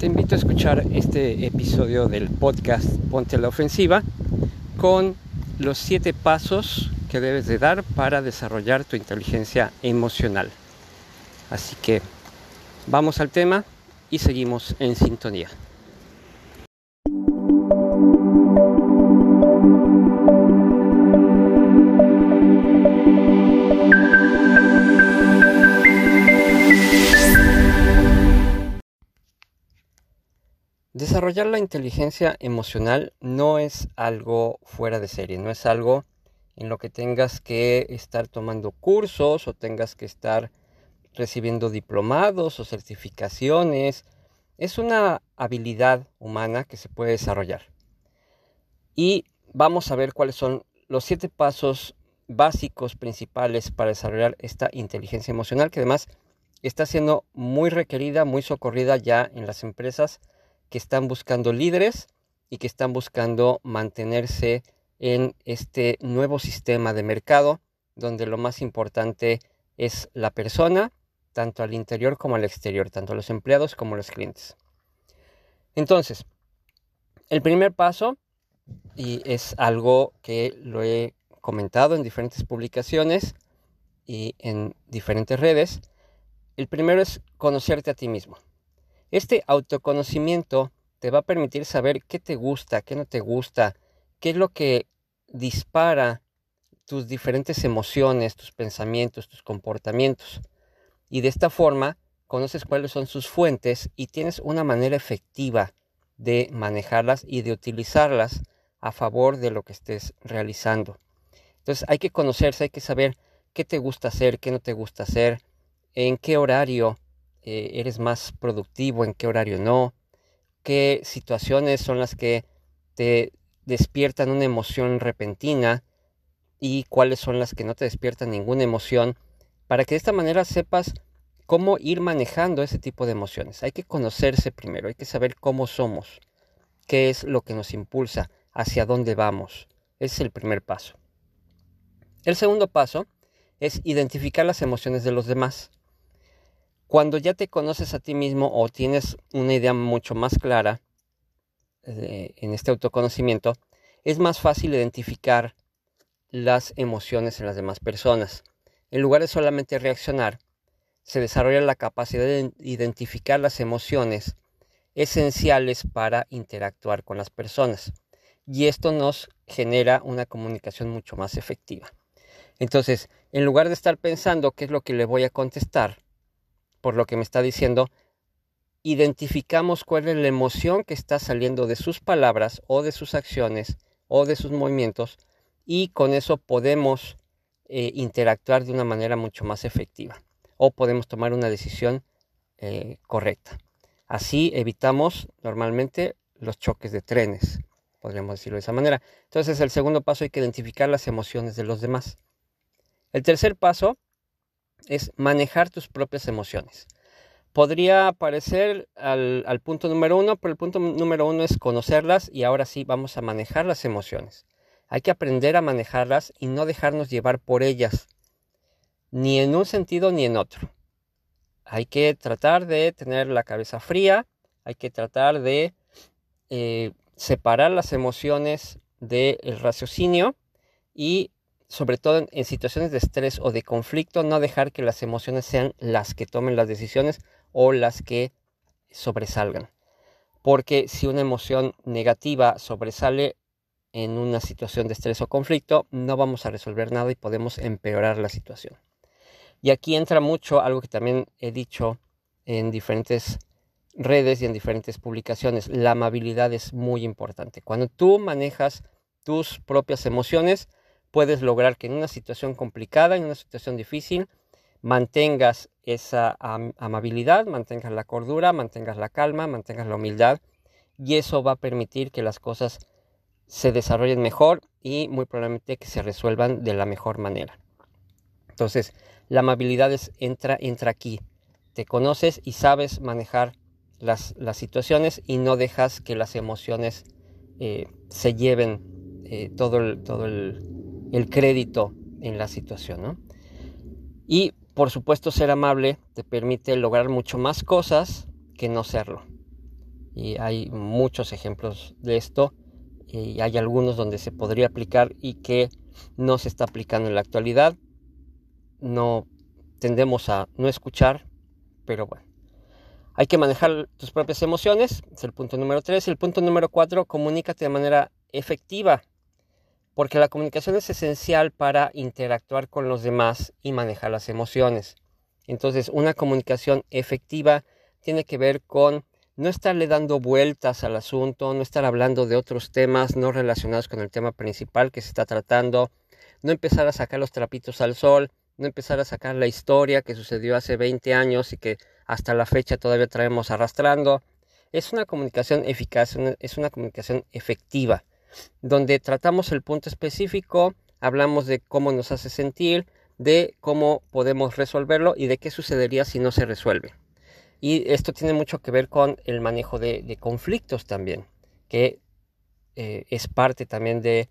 te invito a escuchar este episodio del podcast Ponte la Ofensiva con los siete pasos que debes de dar para desarrollar tu inteligencia emocional. Así que vamos al tema y seguimos en sintonía. Desarrollar la inteligencia emocional no es algo fuera de serie, no es algo en lo que tengas que estar tomando cursos o tengas que estar recibiendo diplomados o certificaciones. Es una habilidad humana que se puede desarrollar. Y vamos a ver cuáles son los siete pasos básicos principales para desarrollar esta inteligencia emocional que además está siendo muy requerida, muy socorrida ya en las empresas que están buscando líderes y que están buscando mantenerse en este nuevo sistema de mercado donde lo más importante es la persona, tanto al interior como al exterior, tanto los empleados como los clientes. Entonces, el primer paso, y es algo que lo he comentado en diferentes publicaciones y en diferentes redes, el primero es conocerte a ti mismo. Este autoconocimiento te va a permitir saber qué te gusta, qué no te gusta, qué es lo que dispara tus diferentes emociones, tus pensamientos, tus comportamientos. Y de esta forma conoces cuáles son sus fuentes y tienes una manera efectiva de manejarlas y de utilizarlas a favor de lo que estés realizando. Entonces hay que conocerse, hay que saber qué te gusta hacer, qué no te gusta hacer, en qué horario eh, eres más productivo, en qué horario no, qué situaciones son las que te despiertan una emoción repentina y cuáles son las que no te despiertan ninguna emoción, para que de esta manera sepas cómo ir manejando ese tipo de emociones. Hay que conocerse primero, hay que saber cómo somos, qué es lo que nos impulsa, hacia dónde vamos. Ese es el primer paso. El segundo paso es identificar las emociones de los demás. Cuando ya te conoces a ti mismo o tienes una idea mucho más clara eh, en este autoconocimiento, es más fácil identificar las emociones en las demás personas. En lugar de solamente reaccionar, se desarrolla la capacidad de identificar las emociones esenciales para interactuar con las personas. Y esto nos genera una comunicación mucho más efectiva. Entonces, en lugar de estar pensando qué es lo que le voy a contestar, por lo que me está diciendo, identificamos cuál es la emoción que está saliendo de sus palabras o de sus acciones o de sus movimientos y con eso podemos eh, interactuar de una manera mucho más efectiva o podemos tomar una decisión eh, correcta. Así evitamos normalmente los choques de trenes, podríamos decirlo de esa manera. Entonces el segundo paso hay que identificar las emociones de los demás. El tercer paso es manejar tus propias emociones. Podría parecer al, al, punto número uno, pero el punto número uno es conocerlas y ahora sí vamos a manejar las emociones. Hay que aprender a manejarlas y no dejarnos llevar por ellas, ni en un sentido ni en otro. Hay que tratar de tener la cabeza fría, hay que tratar de eh, separar las emociones del raciocinio y sobre todo en, situaciones de estrés o de conflicto, no dejar que las emociones sean las que tomen las decisiones o las que sobresalgan. Porque si una emoción negativa sobresale en una situación de estrés o conflicto, no vamos a resolver nada y podemos empeorar la situación. Y aquí entra mucho algo que también he dicho en diferentes redes y en diferentes publicaciones. La amabilidad es muy importante. Cuando tú manejas tus propias emociones, puedes lograr que en una situación complicada, en una situación difícil, mantengas esa amabilidad, mantengas la cordura, mantengas la calma, mantengas la humildad y eso va a permitir que las cosas se desarrollen mejor y muy probablemente que se resuelvan de la mejor manera. Entonces, la amabilidad entra, entra aquí. Te conoces y sabes manejar las, situaciones y no dejas que las emociones eh, se lleven eh, todo, el, todo el, el crédito en la situación. ¿no? Y por supuesto ser amable te permite lograr mucho más cosas que no serlo. y hay muchos ejemplos de esto y hay algunos donde se podría aplicar y que no se está aplicando en la actualidad. No tendemos a no escuchar, pero bueno. Hay que manejar tus propias emociones, es el punto número 3. El punto número 4, comunícate de manera efectiva, porque la comunicación es esencial para interactuar con los demás y manejar las emociones. Entonces, una comunicación efectiva tiene que ver con no estarle dando vueltas al asunto, no estar hablando de otros temas no relacionados con el tema principal que se está tratando, no empezar a sacar los trapitos al sol, no empezar a sacar la historia que sucedió hace 20 años y que hasta la fecha todavía traemos arrastrando. Es una comunicación eficaz, es una comunicación efectiva, donde tratamos el punto específico, hablamos de cómo nos hace sentir, de cómo podemos resolverlo y de qué sucedería si no se resuelve. Y esto tiene mucho que ver con el manejo de, conflictos también, que eh, es parte también de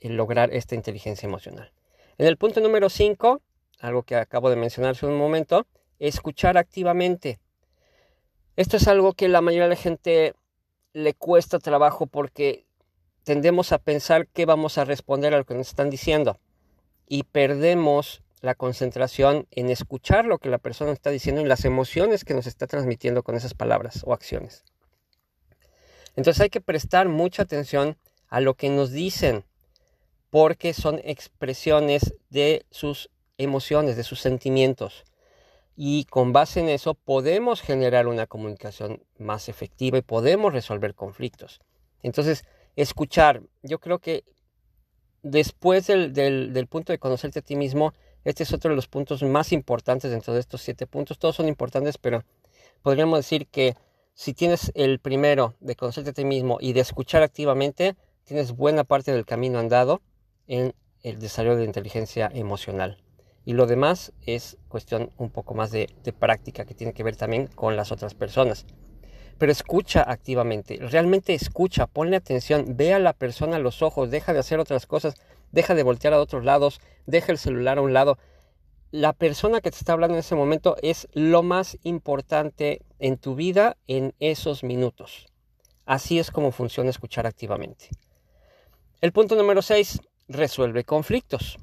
lograr esta inteligencia emocional. En el punto número 5, algo que acabo de mencionar hace un momento, escuchar activamente. Esto es algo que la mayoría de la gente le cuesta trabajo porque tendemos a pensar que vamos a responder a lo que nos están diciendo y perdemos la concentración en escuchar lo que la persona está diciendo y las emociones que nos está transmitiendo con esas palabras o acciones. Entonces hay que prestar mucha atención a lo que nos dicen porque son expresiones de sus emociones, de sus sentimientos. Y con base en eso podemos generar una comunicación más efectiva y podemos resolver conflictos. Entonces, escuchar, yo creo que después del, del, punto de conocerte a ti mismo, este es otro de los puntos más importantes dentro de estos siete puntos. Todos son importantes, pero podríamos decir que si tienes el primero de conocerte a ti mismo y de escuchar activamente, tienes buena parte del camino andado en el desarrollo de inteligencia emocional. Y lo demás es cuestión un poco más de, práctica que tiene que ver también con las otras personas. Pero escucha activamente, realmente escucha, ponle atención, ve a la persona a los ojos, deja de hacer otras cosas, deja de voltear a otros lados, deja el celular a un lado. La persona que te está hablando en ese momento es lo más importante en tu vida en esos minutos. Así es como funciona escuchar activamente. El punto número 6, resuelve conflictos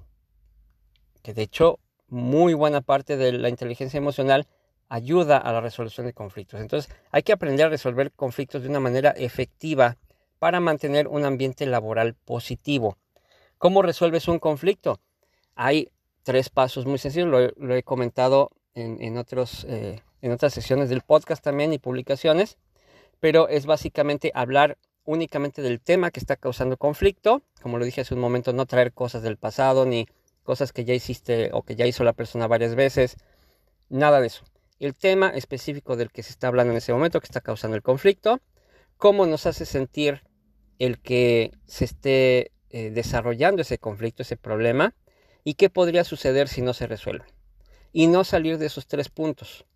que de hecho muy buena parte de la inteligencia emocional ayuda a la resolución de conflictos. Entonces hay que aprender a resolver conflictos de una manera efectiva para mantener un ambiente laboral positivo. ¿Cómo resuelves un conflicto? Hay tres pasos muy sencillos, lo, he comentado en, otros, eh, en otras sesiones del podcast también y publicaciones, pero es básicamente hablar únicamente del tema que está causando conflicto, como lo dije hace un momento, no traer cosas del pasado ni cosas que ya hiciste o que ya hizo la persona varias veces, nada de eso. El tema específico del que se está hablando en ese momento, que está causando el conflicto, cómo nos hace sentir el que se esté eh, desarrollando ese conflicto, ese problema, y qué podría suceder si no se resuelve. Y no salir de esos tres puntos.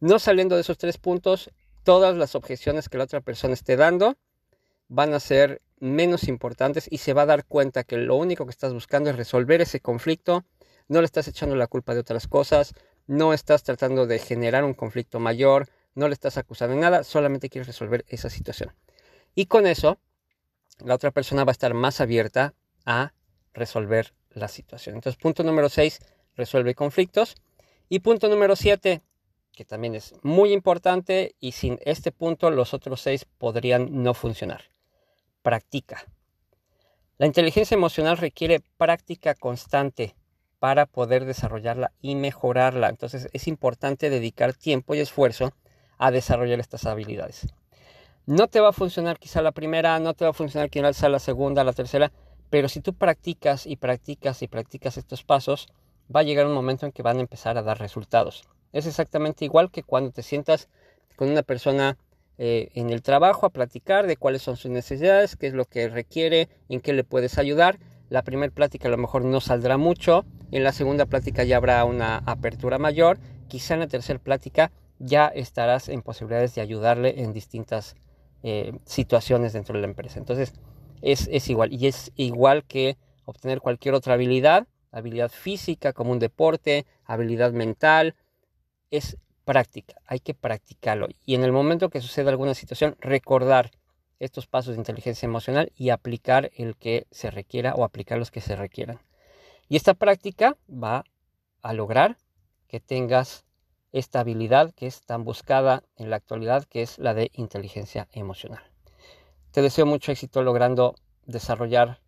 No saliendo de esos tres puntos, todas las objeciones que la otra persona esté dando van a ser menos importantes y se va a dar cuenta que lo único que estás buscando es resolver ese conflicto, no le estás echando la culpa de otras cosas, no estás tratando de generar un conflicto mayor, no le estás acusando de nada, solamente quieres resolver esa situación. Y con eso, la otra persona va a estar más abierta a resolver la situación. Entonces, punto número 6, resuelve conflictos. Y punto número 7, que también es muy importante y sin este punto los otros 6 podrían no funcionar practica. La inteligencia emocional requiere práctica constante para poder desarrollarla y mejorarla. Entonces es importante dedicar tiempo y esfuerzo a desarrollar estas habilidades. No te va a funcionar quizá la primera, no te va a funcionar quizá la segunda, la tercera, pero si tú practicas y practicas y practicas estos pasos, va a llegar un momento en que van a empezar a dar resultados. Es exactamente igual que cuando te sientas con una persona eh, en el trabajo a platicar de cuáles son sus necesidades, qué es lo que requiere, en qué le puedes ayudar. La primera plática a lo mejor no saldrá mucho, en la segunda plática ya habrá una apertura mayor, quizá en la tercera plática ya estarás en posibilidades de ayudarle en distintas eh, situaciones dentro de la empresa. Entonces es, es igual y es igual que obtener cualquier otra habilidad, habilidad física como un deporte, habilidad mental, es práctica, hay que practicarlo. Y en el momento que suceda alguna situación, recordar estos pasos de inteligencia emocional y aplicar el que se requiera o aplicar los que se requieran. Y esta práctica va a lograr que tengas esta habilidad que es tan buscada en la actualidad, que es la de inteligencia emocional. Te deseo mucho éxito logrando desarrollar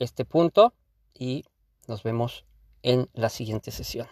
este punto y nos vemos en la siguiente sesión.